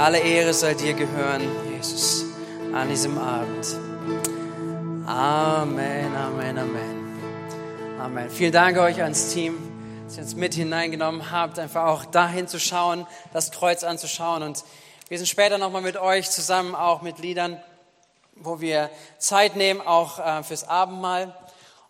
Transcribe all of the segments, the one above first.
Alle Ehre soll dir gehören, Jesus, an diesem Abend. Amen, Amen, Amen. Amen. Vielen Dank euch ans Team, dass ihr uns mit hineingenommen habt, einfach auch dahin zu schauen, das Kreuz anzuschauen. Und wir sind später nochmal mit euch zusammen, auch mit Liedern, wo wir Zeit nehmen, auch äh, fürs Abendmahl.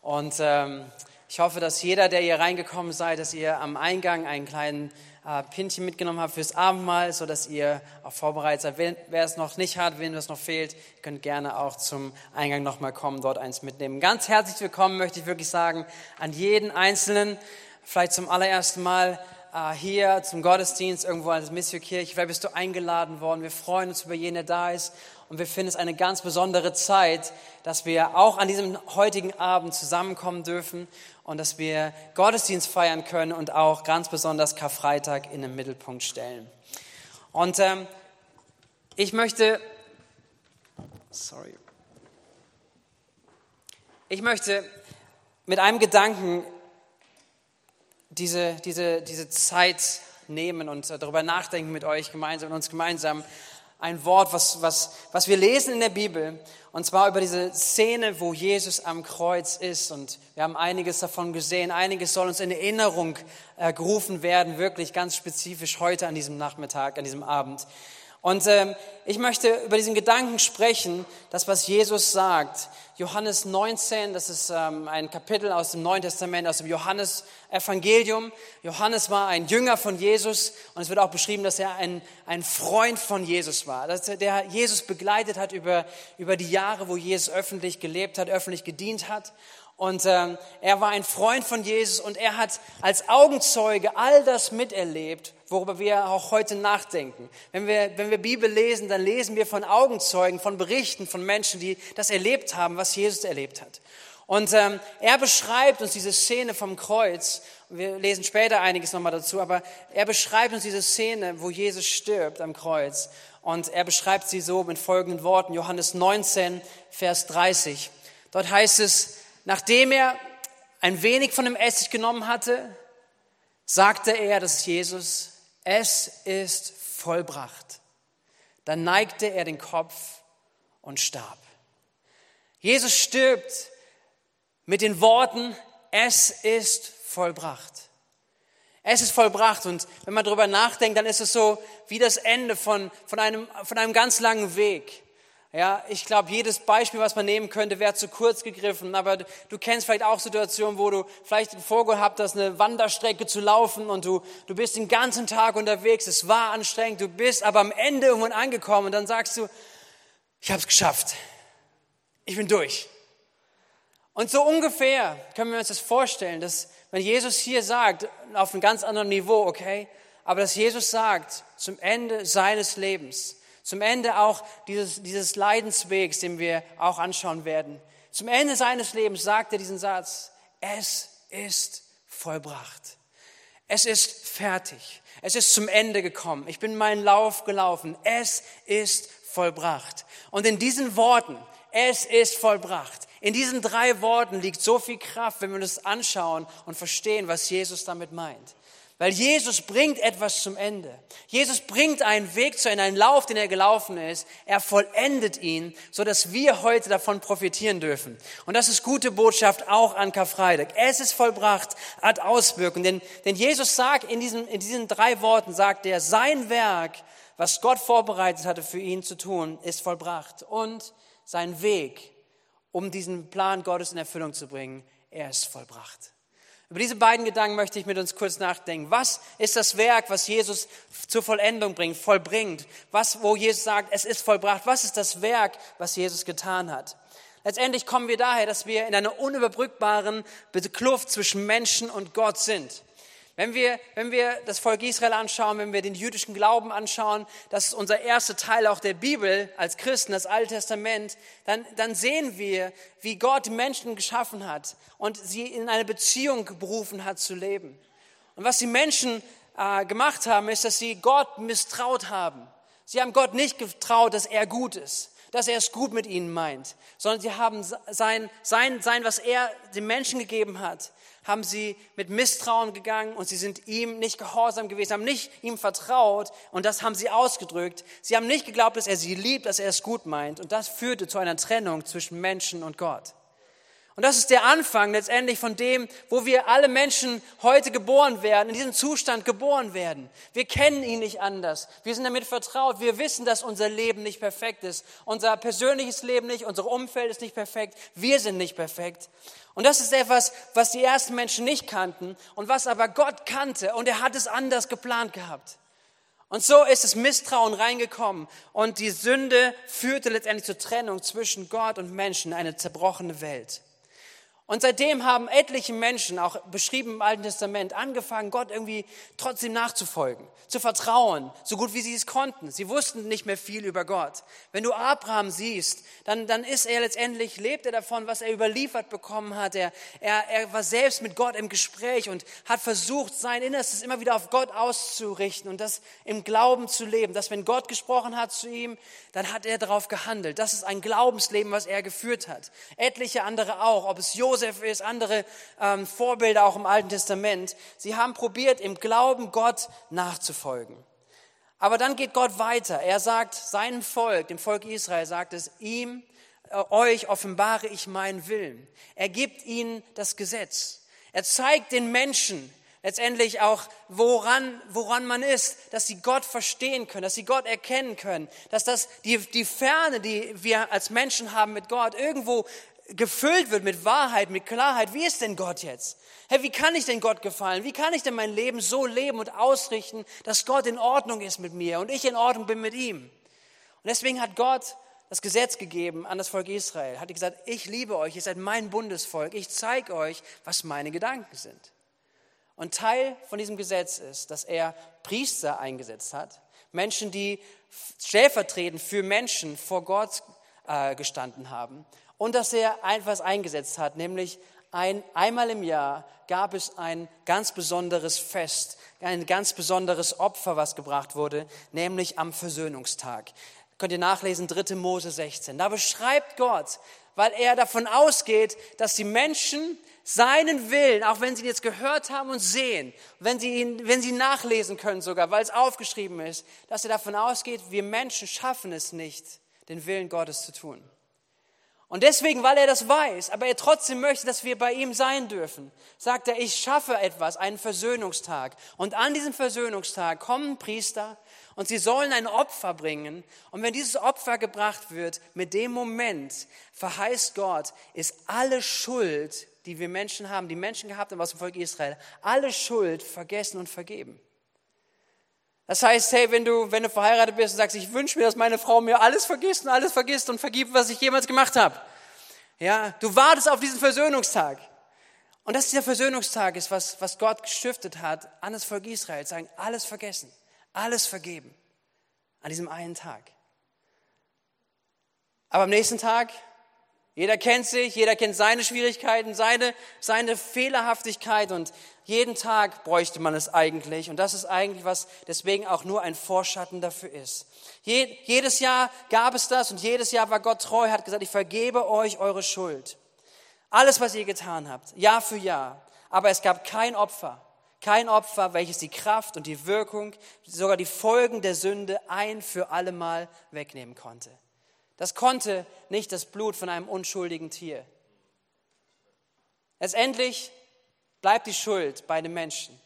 Und ähm, ich hoffe, dass jeder, der hier reingekommen seid, dass ihr am Eingang einen kleinen äh, Pinchen mitgenommen habt fürs Abendmahl, so dass ihr auch vorbereitet seid. Wer, wer es noch nicht hat, wem das noch fehlt, könnt gerne auch zum Eingang nochmal kommen, dort eins mitnehmen. Ganz herzlich willkommen möchte ich wirklich sagen an jeden Einzelnen, vielleicht zum allerersten Mal äh, hier zum Gottesdienst irgendwo als Mission Kirche. Vielleicht bist du eingeladen worden. Wir freuen uns über jeden, der da ist. Und wir finden es eine ganz besondere Zeit, dass wir auch an diesem heutigen Abend zusammenkommen dürfen und dass wir Gottesdienst feiern können und auch ganz besonders Karfreitag in den Mittelpunkt stellen. Und ähm, ich möchte, sorry, ich möchte mit einem Gedanken diese, diese, diese Zeit nehmen und darüber nachdenken mit euch gemeinsam, mit uns gemeinsam ein Wort, was, was, was wir lesen in der Bibel, und zwar über diese Szene, wo Jesus am Kreuz ist. Und wir haben einiges davon gesehen. Einiges soll uns in Erinnerung äh, gerufen werden, wirklich ganz spezifisch heute an diesem Nachmittag, an diesem Abend. Und ähm, ich möchte über diesen Gedanken sprechen, das, was Jesus sagt. Johannes 19, das ist ähm, ein Kapitel aus dem Neuen Testament, aus dem Johannes-Evangelium. Johannes war ein Jünger von Jesus und es wird auch beschrieben, dass er ein, ein Freund von Jesus war, dass er, der Jesus begleitet hat über, über die Jahre, wo Jesus öffentlich gelebt hat, öffentlich gedient hat. Und ähm, er war ein Freund von Jesus und er hat als Augenzeuge all das miterlebt, worüber wir auch heute nachdenken. Wenn wir, wenn wir Bibel lesen, dann lesen wir von Augenzeugen, von Berichten von Menschen, die das erlebt haben, was Jesus erlebt hat. Und ähm, er beschreibt uns diese Szene vom Kreuz. Wir lesen später einiges nochmal dazu, aber er beschreibt uns diese Szene, wo Jesus stirbt am Kreuz. Und er beschreibt sie so mit folgenden Worten. Johannes 19, Vers 30. Dort heißt es, Nachdem er ein wenig von dem Essig genommen hatte, sagte er, das ist Jesus, es ist vollbracht. Dann neigte er den Kopf und starb. Jesus stirbt mit den Worten, es ist vollbracht. Es ist vollbracht und wenn man darüber nachdenkt, dann ist es so wie das Ende von, von, einem, von einem ganz langen Weg. Ja, ich glaube, jedes Beispiel, was man nehmen könnte, wäre zu kurz gegriffen. Aber du kennst vielleicht auch Situationen, wo du vielleicht den vorgehabt hast, eine Wanderstrecke zu laufen und du, du bist den ganzen Tag unterwegs. Es war anstrengend, du bist aber am Ende irgendwann angekommen und dann sagst du, ich habe es geschafft. Ich bin durch. Und so ungefähr können wir uns das vorstellen, dass wenn Jesus hier sagt, auf einem ganz anderen Niveau, okay, aber dass Jesus sagt, zum Ende seines Lebens, zum Ende auch dieses, dieses Leidenswegs, den wir auch anschauen werden. Zum Ende seines Lebens sagt er diesen Satz, es ist vollbracht. Es ist fertig. Es ist zum Ende gekommen. Ich bin meinen Lauf gelaufen. Es ist vollbracht. Und in diesen Worten, es ist vollbracht, in diesen drei Worten liegt so viel Kraft, wenn wir uns anschauen und verstehen, was Jesus damit meint. Weil Jesus bringt etwas zum Ende. Jesus bringt einen Weg zu Ende, einen Lauf, den er gelaufen ist. Er vollendet ihn, so dass wir heute davon profitieren dürfen. Und das ist gute Botschaft auch an Karfreitag. Es ist vollbracht, hat Auswirkungen. Denn, denn Jesus sagt in diesen, in diesen drei Worten, sagt er, sein Werk, was Gott vorbereitet hatte für ihn zu tun, ist vollbracht. Und sein Weg, um diesen Plan Gottes in Erfüllung zu bringen, er ist vollbracht. Über diese beiden Gedanken möchte ich mit uns kurz nachdenken. Was ist das Werk, was Jesus zur Vollendung bringt, vollbringt? Was, wo Jesus sagt, es ist vollbracht? Was ist das Werk, was Jesus getan hat? Letztendlich kommen wir daher, dass wir in einer unüberbrückbaren Kluft zwischen Menschen und Gott sind. Wenn wir, wenn wir das Volk Israel anschauen, wenn wir den jüdischen Glauben anschauen, das ist unser erster Teil auch der Bibel als Christen, das Alte Testament, dann, dann sehen wir, wie Gott Menschen geschaffen hat und sie in eine Beziehung berufen hat zu leben. Und was die Menschen äh, gemacht haben, ist, dass sie Gott misstraut haben. Sie haben Gott nicht getraut, dass er gut ist dass er es gut mit ihnen meint, sondern sie haben sein, sein, sein, was er den Menschen gegeben hat, haben sie mit Misstrauen gegangen und sie sind ihm nicht gehorsam gewesen, haben nicht ihm vertraut und das haben sie ausgedrückt. Sie haben nicht geglaubt, dass er sie liebt, dass er es gut meint und das führte zu einer Trennung zwischen Menschen und Gott. Und das ist der Anfang letztendlich von dem, wo wir alle Menschen heute geboren werden, in diesem Zustand geboren werden. Wir kennen ihn nicht anders. Wir sind damit vertraut. Wir wissen, dass unser Leben nicht perfekt ist. Unser persönliches Leben nicht, unser Umfeld ist nicht perfekt. Wir sind nicht perfekt. Und das ist etwas, was die ersten Menschen nicht kannten und was aber Gott kannte und er hat es anders geplant gehabt. Und so ist das Misstrauen reingekommen und die Sünde führte letztendlich zur Trennung zwischen Gott und Menschen, eine zerbrochene Welt. Und seitdem haben etliche Menschen, auch beschrieben im Alten Testament, angefangen, Gott irgendwie trotzdem nachzufolgen, zu vertrauen, so gut wie sie es konnten. Sie wussten nicht mehr viel über Gott. Wenn du Abraham siehst, dann, dann ist er letztendlich, lebt er davon, was er überliefert bekommen hat. Er, er, er war selbst mit Gott im Gespräch und hat versucht, sein Innerstes immer wieder auf Gott auszurichten und das im Glauben zu leben, dass wenn Gott gesprochen hat zu ihm, dann hat er darauf gehandelt. Das ist ein Glaubensleben, was er geführt hat. Etliche andere auch, ob es Josef Josef ist, andere ähm, Vorbilder auch im Alten Testament. Sie haben probiert, im Glauben Gott nachzufolgen. Aber dann geht Gott weiter. Er sagt seinem Volk, dem Volk Israel, sagt es, ihm, äh, euch offenbare ich meinen Willen. Er gibt ihnen das Gesetz. Er zeigt den Menschen, letztendlich auch, woran, woran man ist, dass sie Gott verstehen können, dass sie Gott erkennen können, dass das die, die Ferne, die wir als Menschen haben mit Gott, irgendwo gefüllt wird mit Wahrheit, mit Klarheit. Wie ist denn Gott jetzt? Hey, wie kann ich denn Gott gefallen? Wie kann ich denn mein Leben so leben und ausrichten, dass Gott in Ordnung ist mit mir und ich in Ordnung bin mit ihm? Und deswegen hat Gott das Gesetz gegeben an das Volk Israel. Hat gesagt, ich liebe euch, ihr seid mein Bundesvolk. Ich zeige euch, was meine Gedanken sind. Und Teil von diesem Gesetz ist, dass er Priester eingesetzt hat. Menschen, die stellvertretend für Menschen vor Gott äh, gestanden haben und dass er etwas eingesetzt hat, nämlich ein, einmal im Jahr gab es ein ganz besonderes Fest, ein ganz besonderes Opfer, was gebracht wurde, nämlich am Versöhnungstag. Könnt ihr nachlesen, 3. Mose 16. Da beschreibt Gott, weil er davon ausgeht, dass die Menschen seinen Willen, auch wenn sie ihn jetzt gehört haben und sehen, wenn sie ihn, wenn sie nachlesen können sogar, weil es aufgeschrieben ist, dass er davon ausgeht, wir Menschen schaffen es nicht, den Willen Gottes zu tun. Und deswegen, weil er das weiß, aber er trotzdem möchte, dass wir bei ihm sein dürfen, sagt er, ich schaffe etwas, einen Versöhnungstag. Und an diesem Versöhnungstag kommen Priester und sie sollen ein Opfer bringen. Und wenn dieses Opfer gebracht wird, mit dem Moment verheißt Gott, ist alle Schuld, die wir Menschen haben, die Menschen gehabt haben aus dem Volk Israel, alle Schuld vergessen und vergeben. Das heißt, hey, wenn du, wenn du verheiratet bist und sagst, ich wünsche mir, dass meine Frau mir alles vergisst und alles vergisst und vergibt, was ich jemals gemacht habe. Ja, du wartest auf diesen Versöhnungstag. Und dass dieser Versöhnungstag ist, was, was Gott gestiftet hat an das Volk Israel. Sagen, alles vergessen, alles vergeben. An diesem einen Tag. Aber am nächsten Tag jeder kennt sich, jeder kennt seine Schwierigkeiten, seine, seine Fehlerhaftigkeit und jeden Tag bräuchte man es eigentlich. Und das ist eigentlich was deswegen auch nur ein Vorschatten dafür ist. Je, jedes Jahr gab es das und jedes Jahr war Gott treu, hat gesagt, ich vergebe euch eure Schuld. Alles, was ihr getan habt, Jahr für Jahr. Aber es gab kein Opfer, kein Opfer, welches die Kraft und die Wirkung, sogar die Folgen der Sünde ein für allemal wegnehmen konnte. Das konnte nicht das Blut von einem unschuldigen Tier. Letztendlich bleibt die Schuld bei dem Menschen.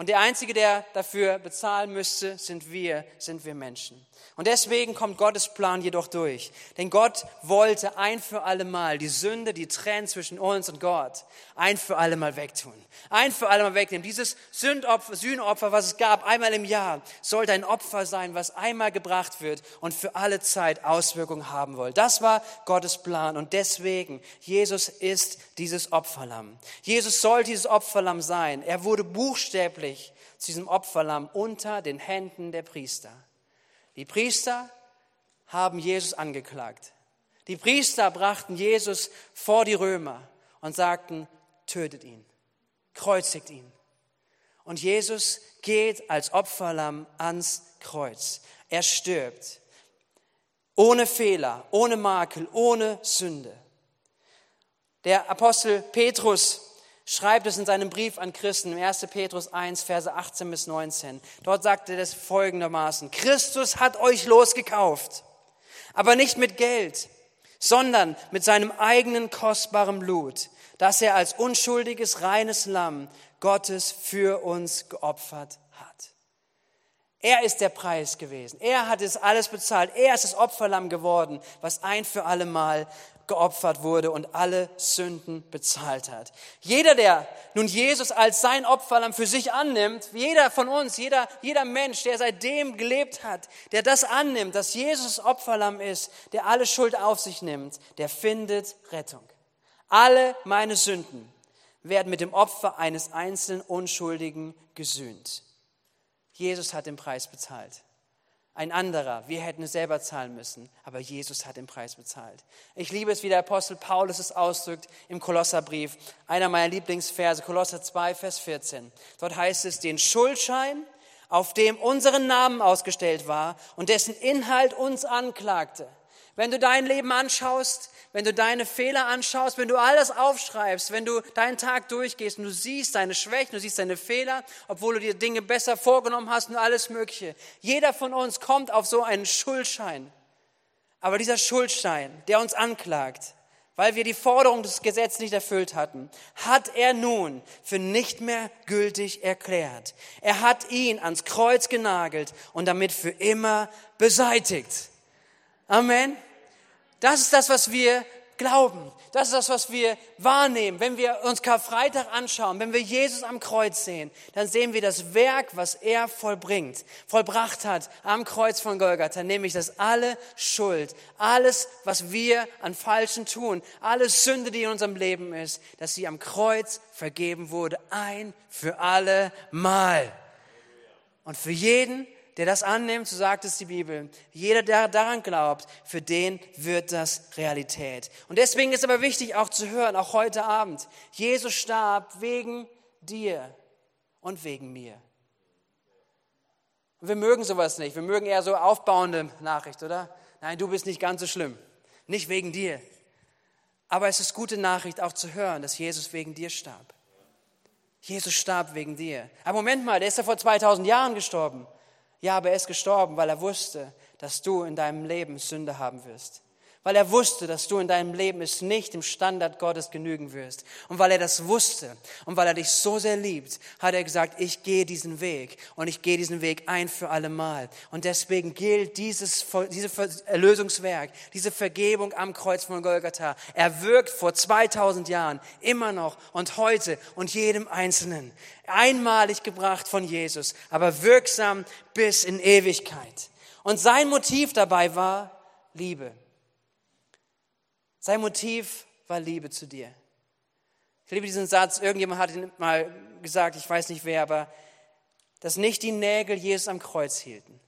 Und der Einzige, der dafür bezahlen müsste, sind wir, sind wir Menschen. Und deswegen kommt Gottes Plan jedoch durch. Denn Gott wollte ein für alle Mal die Sünde, die trennt zwischen uns und Gott, ein für alle Mal wegtun. Ein für alle Mal wegnehmen. Dieses Sündopfer, Sühnopfer, was es gab, einmal im Jahr, sollte ein Opfer sein, was einmal gebracht wird und für alle Zeit Auswirkungen haben soll. Das war Gottes Plan. Und deswegen, Jesus ist dieses Opferlamm. Jesus soll dieses Opferlamm sein. Er wurde buchstäblich zu diesem Opferlamm unter den Händen der Priester. Die Priester haben Jesus angeklagt. Die Priester brachten Jesus vor die Römer und sagten, tötet ihn, kreuzigt ihn. Und Jesus geht als Opferlamm ans Kreuz. Er stirbt. ohne Fehler, ohne Makel, ohne Sünde. Der Apostel Petrus schreibt es in seinem Brief an Christen, im 1. Petrus 1, Verse 18 bis 19. Dort sagt er das folgendermaßen. Christus hat euch losgekauft, aber nicht mit Geld, sondern mit seinem eigenen kostbaren Blut, das er als unschuldiges, reines Lamm Gottes für uns geopfert hat. Er ist der Preis gewesen. Er hat es alles bezahlt. Er ist das Opferlamm geworden, was ein für alle Mal geopfert wurde und alle Sünden bezahlt hat. Jeder, der nun Jesus als sein Opferlamm für sich annimmt, jeder von uns, jeder, jeder Mensch, der seitdem gelebt hat, der das annimmt, dass Jesus Opferlamm ist, der alle Schuld auf sich nimmt, der findet Rettung. Alle meine Sünden werden mit dem Opfer eines einzelnen Unschuldigen gesühnt. Jesus hat den Preis bezahlt ein anderer. Wir hätten es selber zahlen müssen, aber Jesus hat den Preis bezahlt. Ich liebe es, wie der Apostel Paulus es ausdrückt im Kolosserbrief. Einer meiner Lieblingsverse, Kolosser 2, Vers 14. Dort heißt es, den Schuldschein, auf dem unseren Namen ausgestellt war und dessen Inhalt uns anklagte. Wenn du dein Leben anschaust, wenn du deine Fehler anschaust, wenn du alles aufschreibst, wenn du deinen Tag durchgehst und du siehst deine Schwächen, du siehst deine Fehler, obwohl du dir Dinge besser vorgenommen hast und alles Mögliche. Jeder von uns kommt auf so einen Schuldschein. Aber dieser Schuldschein, der uns anklagt, weil wir die Forderung des Gesetzes nicht erfüllt hatten, hat er nun für nicht mehr gültig erklärt. Er hat ihn ans Kreuz genagelt und damit für immer beseitigt. Amen. Das ist das, was wir glauben. Das ist das, was wir wahrnehmen. Wenn wir uns Karfreitag anschauen, wenn wir Jesus am Kreuz sehen, dann sehen wir das Werk, was er vollbringt, vollbracht hat am Kreuz von Golgatha, nämlich dass alle Schuld, alles, was wir an Falschen tun, alle Sünde, die in unserem Leben ist, dass sie am Kreuz vergeben wurde, ein für alle Mal. Und für jeden, der das annimmt, so sagt es die Bibel, jeder, der daran glaubt, für den wird das Realität. Und deswegen ist aber wichtig auch zu hören, auch heute Abend, Jesus starb wegen dir und wegen mir. Und wir mögen sowas nicht. Wir mögen eher so aufbauende Nachricht, oder? Nein, du bist nicht ganz so schlimm. Nicht wegen dir. Aber es ist gute Nachricht auch zu hören, dass Jesus wegen dir starb. Jesus starb wegen dir. Aber Moment mal, der ist ja vor 2000 Jahren gestorben. Ja, aber er ist gestorben, weil er wusste, dass du in deinem Leben Sünde haben wirst. Weil er wusste, dass du in deinem Leben es nicht im Standard Gottes genügen wirst. Und weil er das wusste und weil er dich so sehr liebt, hat er gesagt, ich gehe diesen Weg und ich gehe diesen Weg ein für alle Mal. Und deswegen gilt dieses, dieses Erlösungswerk, diese Vergebung am Kreuz von Golgatha. Er wirkt vor 2000 Jahren immer noch und heute und jedem Einzelnen einmalig gebracht von Jesus, aber wirksam bis in Ewigkeit. Und sein Motiv dabei war Liebe. Sein Motiv war Liebe zu dir. Ich liebe diesen Satz, irgendjemand hat ihn mal gesagt, ich weiß nicht wer, aber dass nicht die Nägel Jesus am Kreuz hielten,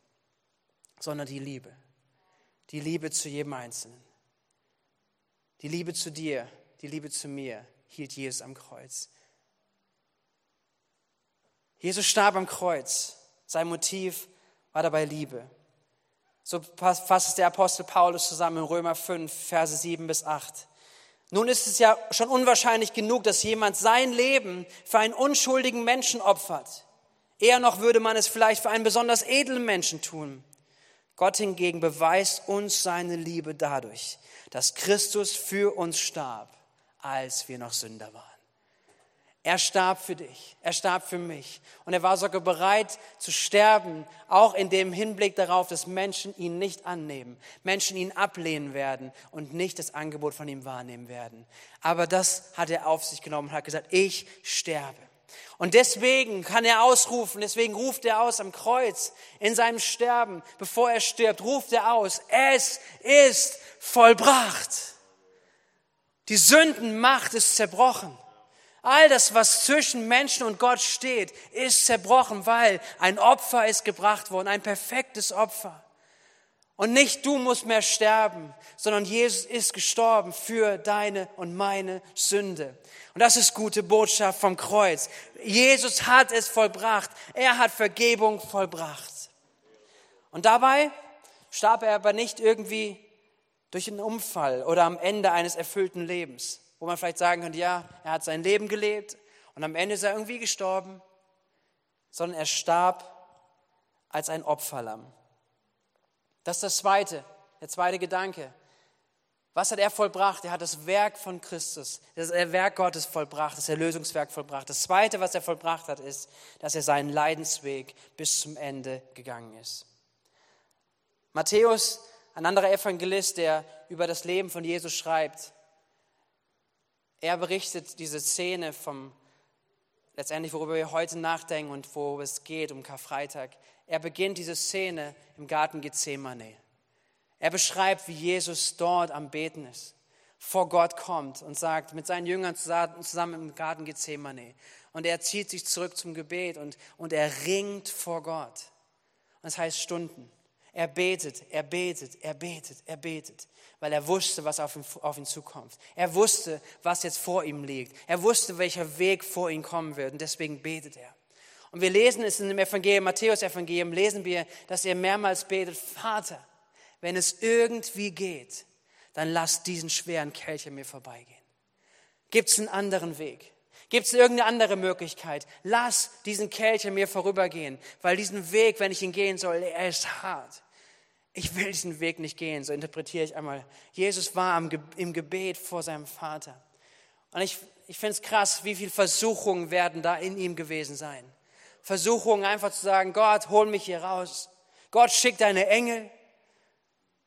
sondern die Liebe. Die Liebe zu jedem Einzelnen. Die Liebe zu dir, die Liebe zu mir hielt Jesus am Kreuz. Jesus starb am Kreuz. Sein Motiv war dabei Liebe. So fasst es der Apostel Paulus zusammen in Römer 5, Verse 7 bis 8. Nun ist es ja schon unwahrscheinlich genug, dass jemand sein Leben für einen unschuldigen Menschen opfert. Eher noch würde man es vielleicht für einen besonders edlen Menschen tun. Gott hingegen beweist uns seine Liebe dadurch, dass Christus für uns starb, als wir noch Sünder waren. Er starb für dich, er starb für mich und er war sogar bereit zu sterben, auch in dem Hinblick darauf, dass Menschen ihn nicht annehmen, Menschen ihn ablehnen werden und nicht das Angebot von ihm wahrnehmen werden. Aber das hat er auf sich genommen und hat gesagt, ich sterbe. Und deswegen kann er ausrufen, deswegen ruft er aus am Kreuz in seinem Sterben, bevor er stirbt, ruft er aus, es ist vollbracht. Die Sündenmacht ist zerbrochen. All das, was zwischen Menschen und Gott steht, ist zerbrochen, weil ein Opfer ist gebracht worden, ein perfektes Opfer. Und nicht du musst mehr sterben, sondern Jesus ist gestorben für deine und meine Sünde. Und das ist gute Botschaft vom Kreuz. Jesus hat es vollbracht. Er hat Vergebung vollbracht. Und dabei starb er aber nicht irgendwie durch einen Unfall oder am Ende eines erfüllten Lebens, wo man vielleicht sagen könnte, ja, er hat sein Leben gelebt und am Ende ist er irgendwie gestorben, sondern er starb als ein Opferlamm. Das ist das Zweite, der zweite Gedanke. Was hat er vollbracht? Er hat das Werk von Christus, das Werk Gottes vollbracht, das Erlösungswerk vollbracht. Das Zweite, was er vollbracht hat, ist, dass er seinen Leidensweg bis zum Ende gegangen ist. Matthäus, ein anderer Evangelist, der über das Leben von Jesus schreibt, er berichtet diese Szene vom, letztendlich worüber wir heute nachdenken und wo es geht, um Karfreitag. Er beginnt diese Szene im Garten Gethsemane. Er beschreibt, wie Jesus dort am Beten ist, vor Gott kommt und sagt, mit seinen Jüngern zusammen im Garten Gethsemane. Und er zieht sich zurück zum Gebet und, und er ringt vor Gott. Das heißt Stunden. Er betet, er betet, er betet, er betet, weil er wusste, was auf ihn, auf ihn zukommt. Er wusste, was jetzt vor ihm liegt. Er wusste, welcher Weg vor ihm kommen wird und deswegen betet er. Und wir lesen es in dem Evangelium, Matthäus Evangelium, lesen wir, dass er mehrmals betet, Vater, wenn es irgendwie geht, dann lass diesen schweren Kelch an mir vorbeigehen. Gibt es einen anderen Weg? Gibt es irgendeine andere Möglichkeit? Lass diesen Kelch an mir vorübergehen, weil diesen Weg, wenn ich ihn gehen soll, er ist hart. Ich will diesen Weg nicht gehen, so interpretiere ich einmal. Jesus war im Gebet vor seinem Vater. Und ich, ich finde es krass, wie viele Versuchungen werden da in ihm gewesen sein. Versuchungen einfach zu sagen, Gott, hol mich hier raus. Gott, schick deine Engel.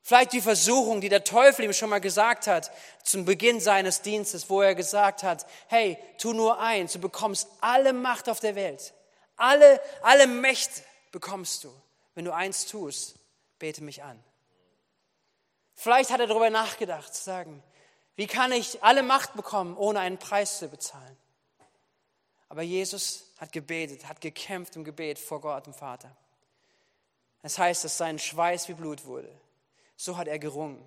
Vielleicht die Versuchung, die der Teufel ihm schon mal gesagt hat zum Beginn seines Dienstes, wo er gesagt hat, hey, tu nur eins, du bekommst alle Macht auf der Welt. Alle, alle Mächte bekommst du, wenn du eins tust, bete mich an. Vielleicht hat er darüber nachgedacht, zu sagen, wie kann ich alle Macht bekommen, ohne einen Preis zu bezahlen? Aber Jesus hat gebetet, hat gekämpft im Gebet vor Gott, dem Vater. Das heißt, dass sein Schweiß wie Blut wurde so hat er gerungen.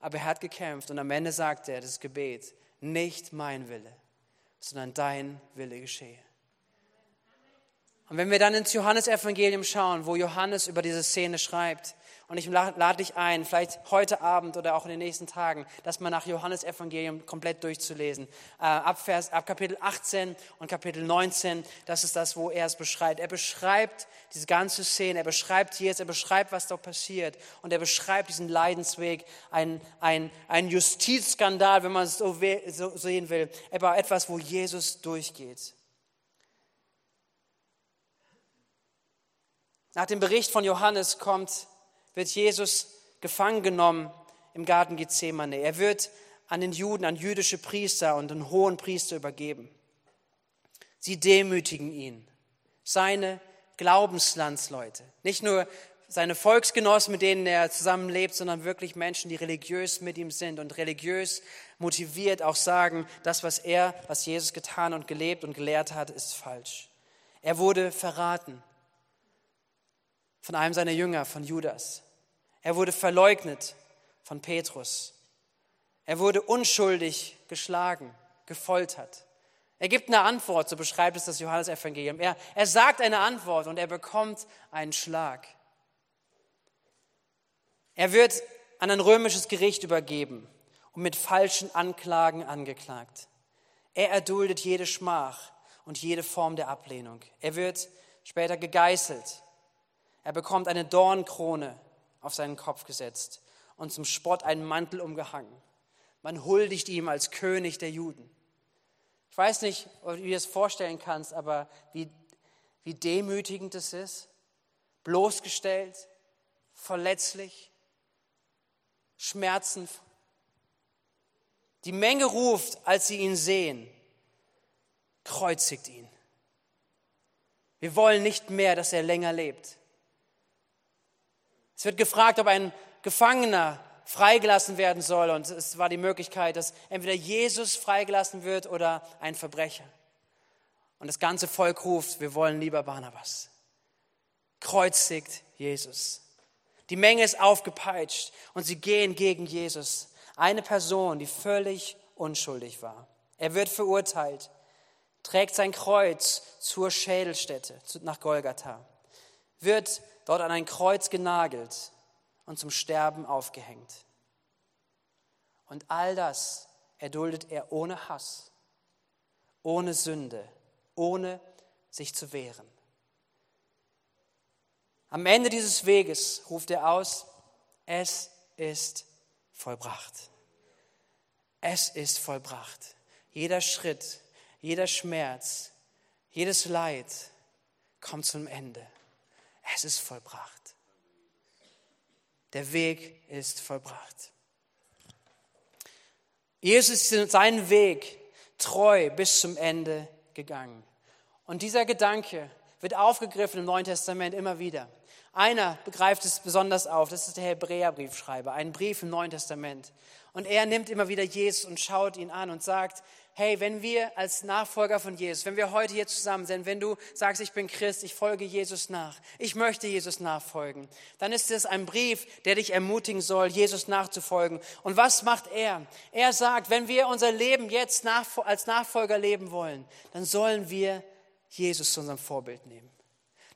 Aber er hat gekämpft und am Ende sagt er das Gebet, nicht mein Wille, sondern dein Wille geschehe. Und wenn wir dann ins Johannesevangelium schauen, wo Johannes über diese Szene schreibt, und ich lade dich ein, vielleicht heute Abend oder auch in den nächsten Tagen, das mal nach Johannes Evangelium komplett durchzulesen. Äh, ab, Vers, ab Kapitel 18 und Kapitel 19, das ist das, wo er es beschreibt. Er beschreibt diese ganze Szene, er beschreibt Jesus, er beschreibt, was da passiert und er beschreibt diesen Leidensweg, ein, ein, ein Justizskandal, wenn man es so, so sehen will, aber etwas, wo Jesus durchgeht. Nach dem Bericht von Johannes kommt wird Jesus gefangen genommen im Garten Gethsemane. Er wird an den Juden, an jüdische Priester und den hohen Priester übergeben. Sie demütigen ihn, seine Glaubenslandsleute. Nicht nur seine Volksgenossen, mit denen er zusammenlebt, sondern wirklich Menschen, die religiös mit ihm sind und religiös motiviert auch sagen, das, was er, was Jesus getan und gelebt und gelehrt hat, ist falsch. Er wurde verraten von einem seiner Jünger, von Judas. Er wurde verleugnet von Petrus. Er wurde unschuldig geschlagen, gefoltert. Er gibt eine Antwort, so beschreibt es das Johannesevangelium. Er, er sagt eine Antwort und er bekommt einen Schlag. Er wird an ein römisches Gericht übergeben und mit falschen Anklagen angeklagt. Er erduldet jede Schmach und jede Form der Ablehnung. Er wird später gegeißelt. Er bekommt eine Dornkrone auf seinen Kopf gesetzt und zum Spott einen Mantel umgehangen. Man huldigt ihm als König der Juden. Ich weiß nicht, ob du dir das vorstellen kannst, aber wie, wie demütigend es ist, bloßgestellt, verletzlich, Schmerzen. Die Menge ruft, als sie ihn sehen, kreuzigt ihn. Wir wollen nicht mehr, dass er länger lebt. Es wird gefragt, ob ein Gefangener freigelassen werden soll. Und es war die Möglichkeit, dass entweder Jesus freigelassen wird oder ein Verbrecher. Und das ganze Volk ruft, wir wollen lieber Barnabas. Kreuzigt Jesus. Die Menge ist aufgepeitscht und sie gehen gegen Jesus. Eine Person, die völlig unschuldig war. Er wird verurteilt, trägt sein Kreuz zur Schädelstätte nach Golgatha, wird dort an ein Kreuz genagelt und zum Sterben aufgehängt. Und all das erduldet er ohne Hass, ohne Sünde, ohne sich zu wehren. Am Ende dieses Weges ruft er aus, es ist vollbracht. Es ist vollbracht. Jeder Schritt, jeder Schmerz, jedes Leid kommt zum Ende. Es ist vollbracht. Der Weg ist vollbracht. Jesus ist seinen Weg treu bis zum Ende gegangen. Und dieser Gedanke wird aufgegriffen im Neuen Testament immer wieder. Einer begreift es besonders auf, das ist der Hebräerbriefschreiber, ein Brief im Neuen Testament. Und er nimmt immer wieder Jesus und schaut ihn an und sagt, hey, wenn wir als Nachfolger von Jesus, wenn wir heute hier zusammen sind, wenn du sagst, ich bin Christ, ich folge Jesus nach, ich möchte Jesus nachfolgen, dann ist es ein Brief, der dich ermutigen soll, Jesus nachzufolgen. Und was macht er? Er sagt, wenn wir unser Leben jetzt als Nachfolger leben wollen, dann sollen wir Jesus zu unserem Vorbild nehmen.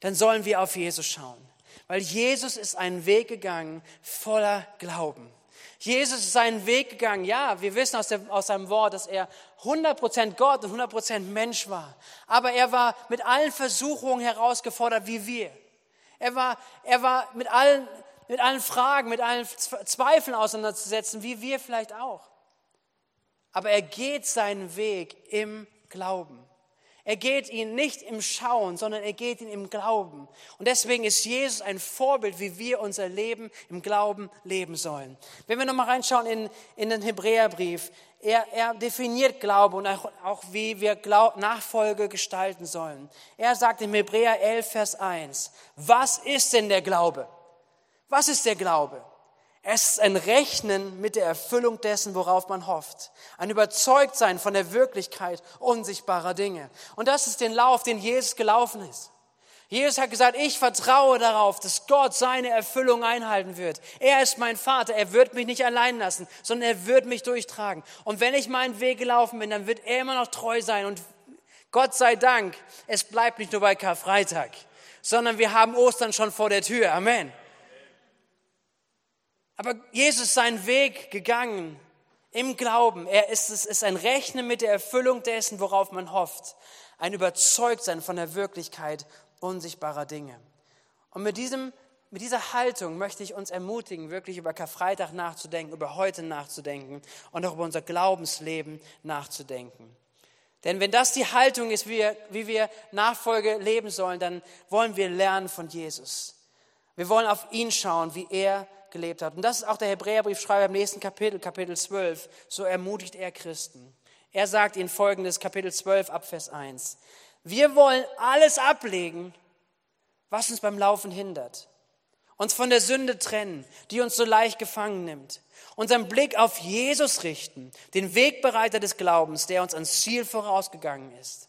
Dann sollen wir auf Jesus schauen. Weil Jesus ist einen Weg gegangen voller Glauben. Jesus ist seinen Weg gegangen. Ja, wir wissen aus, dem, aus seinem Wort, dass er 100% Gott und 100% Mensch war. Aber er war mit allen Versuchungen herausgefordert wie wir. Er war, er war mit, allen, mit allen Fragen, mit allen Zweifeln auseinanderzusetzen, wie wir vielleicht auch. Aber er geht seinen Weg im Glauben. Er geht ihn nicht im Schauen, sondern er geht ihn im Glauben. Und deswegen ist Jesus ein Vorbild, wie wir unser Leben im Glauben leben sollen. Wenn wir nochmal reinschauen in, in den Hebräerbrief, er, er definiert Glaube und auch, auch wie wir Glaub, Nachfolge gestalten sollen. Er sagt im Hebräer 11, Vers 1, was ist denn der Glaube? Was ist der Glaube? Es ist ein Rechnen mit der Erfüllung dessen, worauf man hofft. Ein Überzeugtsein von der Wirklichkeit unsichtbarer Dinge. Und das ist den Lauf, den Jesus gelaufen ist. Jesus hat gesagt, ich vertraue darauf, dass Gott seine Erfüllung einhalten wird. Er ist mein Vater, er wird mich nicht allein lassen, sondern er wird mich durchtragen. Und wenn ich meinen Weg gelaufen bin, dann wird er immer noch treu sein. Und Gott sei Dank, es bleibt nicht nur bei Karfreitag, sondern wir haben Ostern schon vor der Tür. Amen. Aber Jesus ist seinen Weg gegangen im Glauben. Er ist, es ist ein Rechnen mit der Erfüllung dessen, worauf man hofft. Ein Überzeugtsein von der Wirklichkeit unsichtbarer Dinge. Und mit, diesem, mit dieser Haltung möchte ich uns ermutigen, wirklich über Karfreitag nachzudenken, über heute nachzudenken und auch über unser Glaubensleben nachzudenken. Denn wenn das die Haltung ist, wie wir, wie wir Nachfolge leben sollen, dann wollen wir lernen von Jesus. Wir wollen auf ihn schauen, wie er gelebt hat. Und das ist auch der Hebräerbriefschreiber im nächsten Kapitel, Kapitel 12. So ermutigt er Christen. Er sagt ihnen folgendes, Kapitel 12, Abvers 1. Wir wollen alles ablegen, was uns beim Laufen hindert. Uns von der Sünde trennen, die uns so leicht gefangen nimmt. Unseren Blick auf Jesus richten, den Wegbereiter des Glaubens, der uns ans Ziel vorausgegangen ist.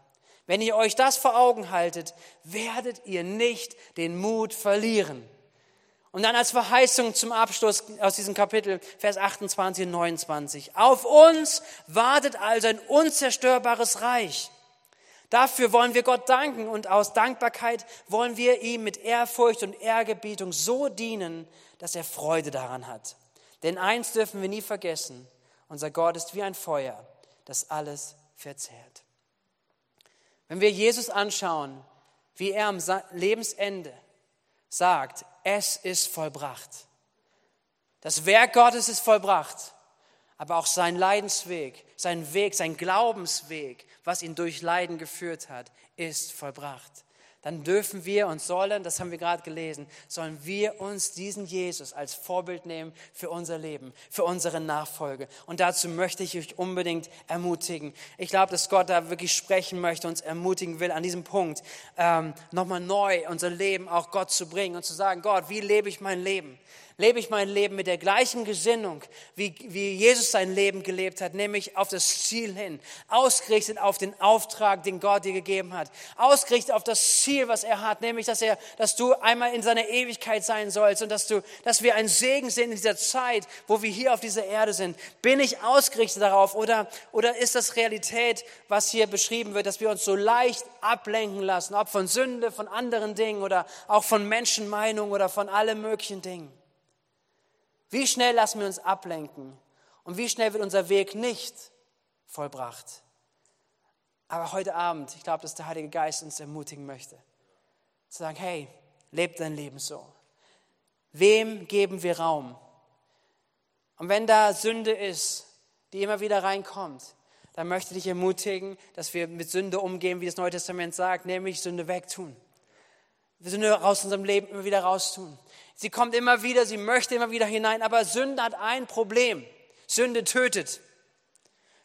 Wenn ihr euch das vor Augen haltet, werdet ihr nicht den Mut verlieren. Und dann als Verheißung zum Abschluss aus diesem Kapitel, Vers 28 und 29. Auf uns wartet also ein unzerstörbares Reich. Dafür wollen wir Gott danken und aus Dankbarkeit wollen wir ihm mit Ehrfurcht und Ehrgebietung so dienen, dass er Freude daran hat. Denn eins dürfen wir nie vergessen, unser Gott ist wie ein Feuer, das alles verzehrt. Wenn wir Jesus anschauen, wie er am Lebensende sagt, es ist vollbracht. Das Werk Gottes ist vollbracht, aber auch sein Leidensweg, sein Weg, sein Glaubensweg, was ihn durch Leiden geführt hat, ist vollbracht. Dann dürfen wir und sollen, das haben wir gerade gelesen, sollen wir uns diesen Jesus als Vorbild nehmen für unser Leben, für unsere Nachfolge. Und dazu möchte ich euch unbedingt ermutigen. Ich glaube, dass Gott da wirklich sprechen möchte, uns ermutigen will, an diesem Punkt ähm, nochmal neu unser Leben auch Gott zu bringen und zu sagen, Gott, wie lebe ich mein Leben? Lebe ich mein Leben mit der gleichen Gesinnung, wie, wie Jesus sein Leben gelebt hat, nämlich auf das Ziel hin, ausgerichtet auf den Auftrag, den Gott dir gegeben hat, ausgerichtet auf das Ziel, was er hat, nämlich, dass er, dass du einmal in seiner Ewigkeit sein sollst und dass du, dass wir ein Segen sind in dieser Zeit, wo wir hier auf dieser Erde sind. Bin ich ausgerichtet darauf oder, oder ist das Realität, was hier beschrieben wird, dass wir uns so leicht ablenken lassen, ob von Sünde, von anderen Dingen oder auch von Menschenmeinung oder von allen möglichen Dingen? Wie schnell lassen wir uns ablenken und wie schnell wird unser Weg nicht vollbracht. Aber heute Abend, ich glaube, dass der Heilige Geist uns ermutigen möchte, zu sagen, hey, lebt dein Leben so. Wem geben wir Raum? Und wenn da Sünde ist, die immer wieder reinkommt, dann möchte ich dich ermutigen, dass wir mit Sünde umgehen, wie das Neue Testament sagt, nämlich Sünde wegtun. Sünde aus unserem Leben immer wieder raustun. Sie kommt immer wieder, sie möchte immer wieder hinein, aber Sünde hat ein Problem. Sünde tötet.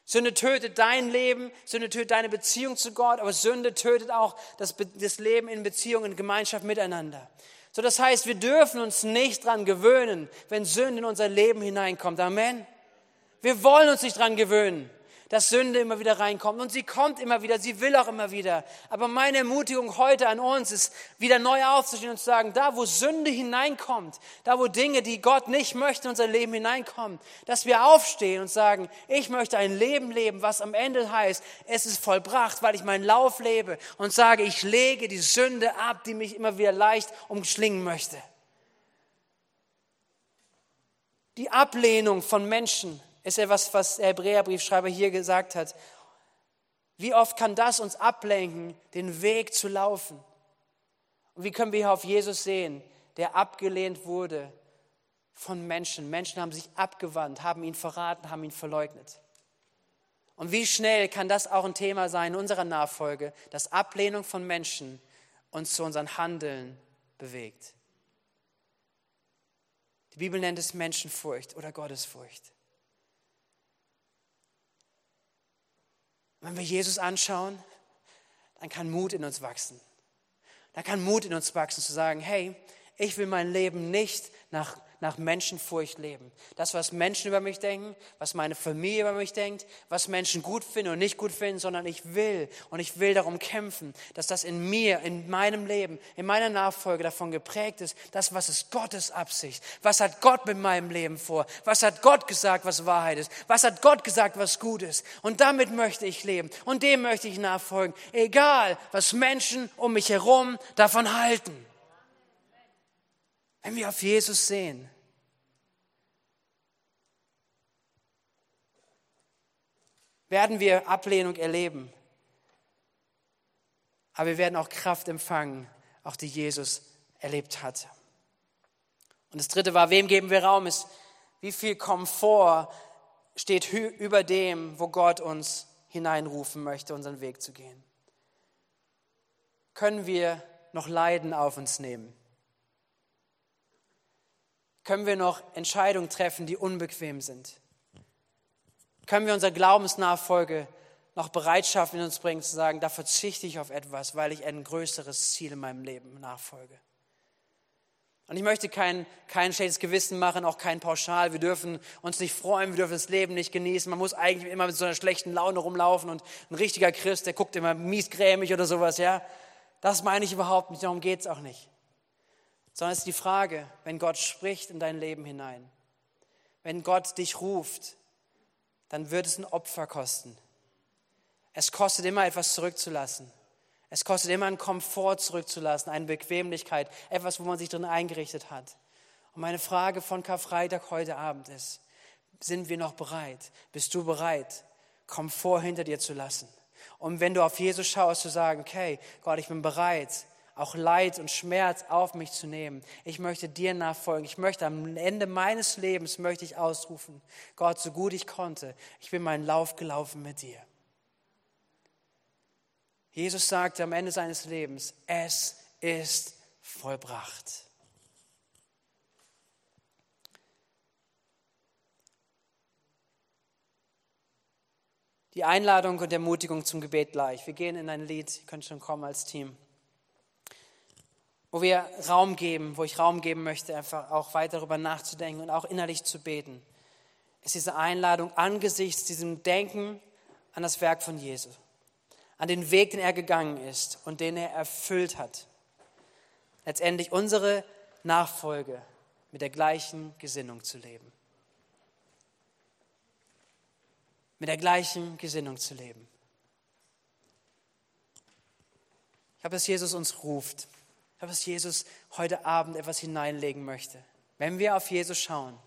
Sünde tötet dein Leben, Sünde tötet deine Beziehung zu Gott, aber Sünde tötet auch das, das Leben in Beziehung, in Gemeinschaft miteinander. So, das heißt, wir dürfen uns nicht dran gewöhnen, wenn Sünde in unser Leben hineinkommt. Amen. Wir wollen uns nicht dran gewöhnen dass Sünde immer wieder reinkommt. Und sie kommt immer wieder, sie will auch immer wieder. Aber meine Ermutigung heute an uns ist, wieder neu aufzustehen und zu sagen, da wo Sünde hineinkommt, da wo Dinge, die Gott nicht möchte in unser Leben hineinkommen, dass wir aufstehen und sagen, ich möchte ein Leben leben, was am Ende heißt, es ist vollbracht, weil ich meinen Lauf lebe und sage, ich lege die Sünde ab, die mich immer wieder leicht umschlingen möchte. Die Ablehnung von Menschen ist ja was, der Hebräerbriefschreiber hier gesagt hat. Wie oft kann das uns ablenken, den Weg zu laufen? Und wie können wir hier auf Jesus sehen, der abgelehnt wurde von Menschen? Menschen haben sich abgewandt, haben ihn verraten, haben ihn verleugnet. Und wie schnell kann das auch ein Thema sein in unserer Nachfolge, dass Ablehnung von Menschen uns zu unseren Handeln bewegt? Die Bibel nennt es Menschenfurcht oder Gottesfurcht. Wenn wir Jesus anschauen, dann kann Mut in uns wachsen. Da kann Mut in uns wachsen zu sagen, hey, ich will mein Leben nicht nach nach Menschenfurcht leben. Das, was Menschen über mich denken, was meine Familie über mich denkt, was Menschen gut finden und nicht gut finden, sondern ich will und ich will darum kämpfen, dass das in mir, in meinem Leben, in meiner Nachfolge davon geprägt ist, das, was ist Gottes Absicht? Was hat Gott mit meinem Leben vor? Was hat Gott gesagt, was Wahrheit ist? Was hat Gott gesagt, was gut ist? Und damit möchte ich leben und dem möchte ich nachfolgen, egal was Menschen um mich herum davon halten. Wenn wir auf Jesus sehen, werden wir Ablehnung erleben. Aber wir werden auch Kraft empfangen, auch die Jesus erlebt hat. Und das dritte war, wem geben wir Raum? Ist, wie viel Komfort steht über dem, wo Gott uns hineinrufen möchte, unseren Weg zu gehen? Können wir noch Leiden auf uns nehmen? Können wir noch Entscheidungen treffen, die unbequem sind? Können wir unsere Glaubensnachfolge noch Bereitschaft in uns bringen, zu sagen, da verzichte ich auf etwas, weil ich ein größeres Ziel in meinem Leben nachfolge? Und ich möchte kein, kein schlechtes Gewissen machen, auch kein Pauschal. Wir dürfen uns nicht freuen, wir dürfen das Leben nicht genießen. Man muss eigentlich immer mit so einer schlechten Laune rumlaufen und ein richtiger Christ, der guckt immer miesgrämig oder sowas, ja. Das meine ich überhaupt nicht, darum geht es auch nicht sondern es ist die Frage, wenn Gott spricht in dein Leben hinein, wenn Gott dich ruft, dann wird es ein Opfer kosten. Es kostet immer etwas zurückzulassen. Es kostet immer einen Komfort zurückzulassen, eine Bequemlichkeit, etwas, wo man sich drin eingerichtet hat. Und meine Frage von Karfreitag heute Abend ist, sind wir noch bereit? Bist du bereit, Komfort hinter dir zu lassen? Und wenn du auf Jesus schaust, zu sagen, okay, Gott, ich bin bereit, auch Leid und Schmerz auf mich zu nehmen. Ich möchte dir nachfolgen. Ich möchte am Ende meines Lebens möchte ich ausrufen, Gott, so gut ich konnte, ich bin meinen Lauf gelaufen mit dir. Jesus sagte am Ende seines Lebens, es ist vollbracht. Die Einladung und Ermutigung zum Gebet gleich. Wir gehen in ein Lied, ihr könnt schon kommen als Team, wo wir Raum geben, wo ich Raum geben möchte, einfach auch weiter darüber nachzudenken und auch innerlich zu beten. Ist diese Einladung angesichts diesem Denken an das Werk von Jesus, an den Weg, den er gegangen ist und den er erfüllt hat. Letztendlich unsere Nachfolge mit der gleichen Gesinnung zu leben. mit der gleichen Gesinnung zu leben. Ich glaube, dass Jesus uns ruft. Glaube, dass Jesus heute Abend etwas hineinlegen möchte. Wenn wir auf Jesus schauen,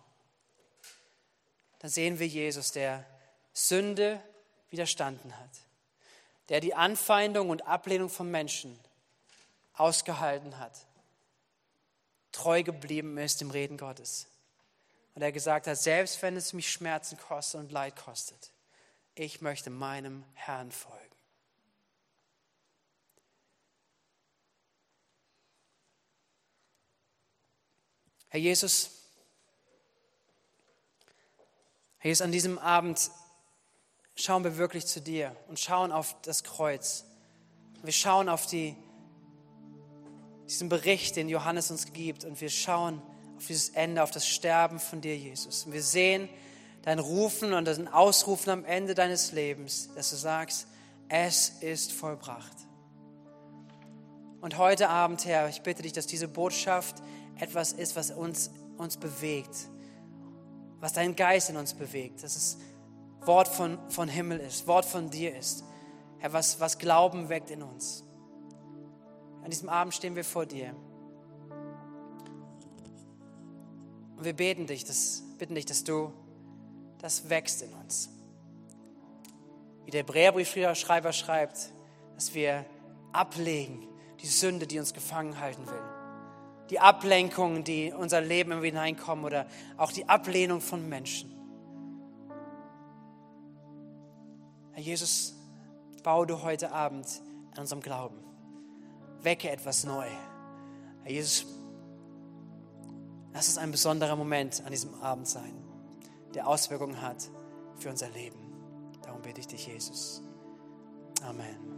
dann sehen wir Jesus, der Sünde widerstanden hat, der die Anfeindung und Ablehnung von Menschen ausgehalten hat, treu geblieben ist im Reden Gottes. Und er gesagt hat, selbst wenn es mich Schmerzen kostet und Leid kostet, ich möchte meinem Herrn folgen. Herr Jesus, Herr Jesus, an diesem Abend schauen wir wirklich zu dir und schauen auf das Kreuz. Wir schauen auf die, diesen Bericht, den Johannes uns gibt und wir schauen auf dieses Ende, auf das Sterben von dir, Jesus. Und wir sehen, dein Rufen und dein Ausrufen am Ende deines Lebens, dass du sagst, es ist vollbracht. Und heute Abend, Herr, ich bitte dich, dass diese Botschaft etwas ist, was uns, uns bewegt, was dein Geist in uns bewegt, dass es Wort von, von Himmel ist, Wort von dir ist. Herr, was, was Glauben weckt in uns. An diesem Abend stehen wir vor dir. Und wir beten dich, dass, bitten dich, dass du das wächst in uns. Wie der Hebräerbriefschreiber schreibt, dass wir ablegen die Sünde, die uns gefangen halten will. Die Ablenkungen, die in unser Leben immer hineinkommen oder auch die Ablehnung von Menschen. Herr Jesus, baue du heute Abend an unserem Glauben. Wecke etwas neu. Herr Jesus, lass es ein besonderer Moment an diesem Abend sein der Auswirkungen hat für unser Leben. Darum bitte ich dich, Jesus. Amen.